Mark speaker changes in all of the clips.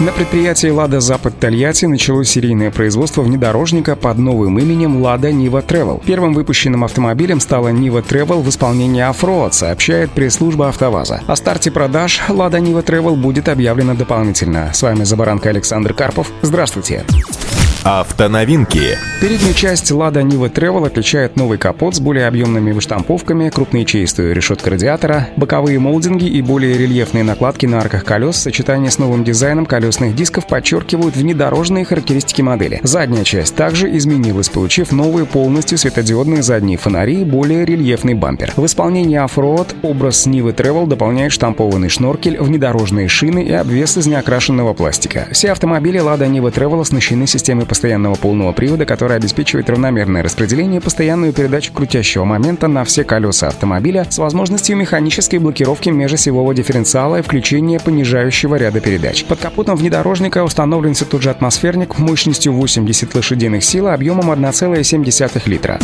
Speaker 1: На предприятии «Лада Запад Тольятти» началось серийное производство внедорожника под новым именем «Лада Нива Travel». Первым выпущенным автомобилем стала Нива Travel в исполнении «Off-road», сообщает пресс-служба «АвтоВАЗа». О старте продаж «Лада Нива Travel» будет объявлено дополнительно. С вами «За баранкой» Александр Карпов. Здравствуйте.
Speaker 2: Автоновинки.
Speaker 1: Переднюю часть Lada Niva Travel отличает новый капот с более объемными выштамповками, крупноячеистую решетку радиатора, боковые молдинги и более рельефные накладки на арках колес в сочетании с новым дизайном колесных дисков подчеркивают внедорожные характеристики модели. Задняя часть также изменилась, получив новые полностью светодиодные задние фонари и более рельефный бампер. В исполнении Offroad образ Niva Travel дополняет штампованный шноркель, внедорожные шины и обвес из неокрашенного пластика. Все автомобили Lada Niva Travel оснащены системой постоянного полного привода, который обеспечивает равномерное распределение и постоянную передачу крутящего момента на все колеса автомобиля с возможностью механической блокировки межосевого дифференциала и включения понижающего ряда передач. Под капотом внедорожника установлен тот же атмосферник мощностью 80 лошадиных сил объемом 1,7 литра.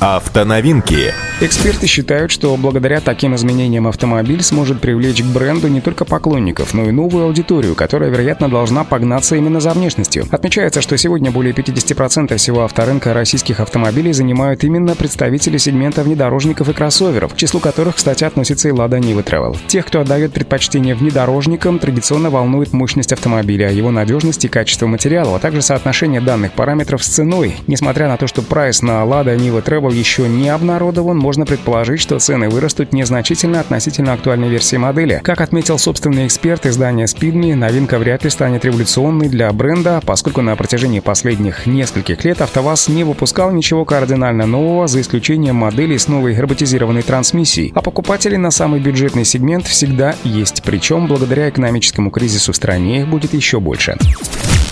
Speaker 2: Автоновинки.
Speaker 1: Эксперты считают, что благодаря таким изменениям автомобиль сможет привлечь к бренду не только поклонников, но и новую аудиторию, которая, вероятно, должна погнаться именно за внешностью. Отмечается, что сегодня более 50% всего авторынка российских автомобилей занимают именно представители сегмента внедорожников и кроссоверов, к числу которых, кстати, относится и Lada Niva Travel. Тех, кто отдает предпочтение внедорожникам, традиционно волнует мощность автомобиля, его надежность и качество материала, а также соотношение данных параметров с ценой. Несмотря на то, что прайс на Lada Niva Travel еще не обнародован, можно предположить, что цены вырастут незначительно относительно актуальной версии модели. Как отметил собственный эксперт издания Speedme, новинка вряд ли станет революционной для бренда, поскольку на протяжении последних нескольких лет АвтоВАЗ не выпускал ничего кардинально нового, за исключением моделей с новой роботизированной трансмиссией. А покупателей на самый бюджетный сегмент всегда есть, причем благодаря экономическому кризису в стране их будет еще больше.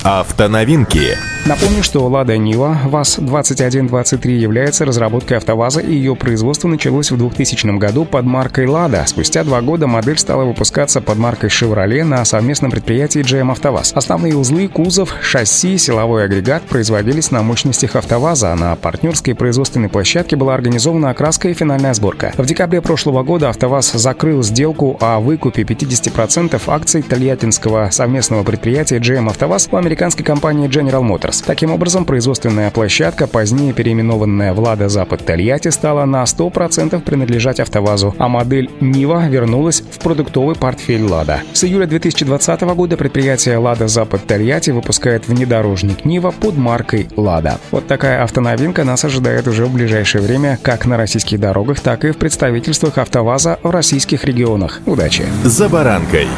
Speaker 2: Автоновинки.
Speaker 1: Напомню, что Lada Niva ВАЗ-2123 является разработкой АвтоВАЗа, и ее производство началось в 2000 году под маркой Lada. Спустя два года модель стала выпускаться под маркой Chevrolet на совместном предприятии GM АвтоВАЗ. Основные узлы, кузов, шасси, силовой агрегат производились на мощностях АвтоВАЗа, а на партнерской производственной площадке была организована окраска и финальная сборка. В декабре прошлого года АвтоВАЗ закрыл сделку о выкупе 50% акций тольяттинского совместного предприятия GM АвтоВАЗ у американской компании General Motors. Таким образом, производственная площадка, позднее переименованная в Лада Запад Тольятти, стала на 100% принадлежать АвтоВАЗу, а модель Нива вернулась в продуктовый портфель Лада. С июля 2020 года предприятие Лада Запад Тольятти выпускает внедорожник Нива под маркой Лада. Вот такая автоновинка нас ожидает уже в ближайшее время как на российских дорогах, так и в представительствах АвтоВАЗа в российских регионах. Удачи!
Speaker 2: «За баранкой».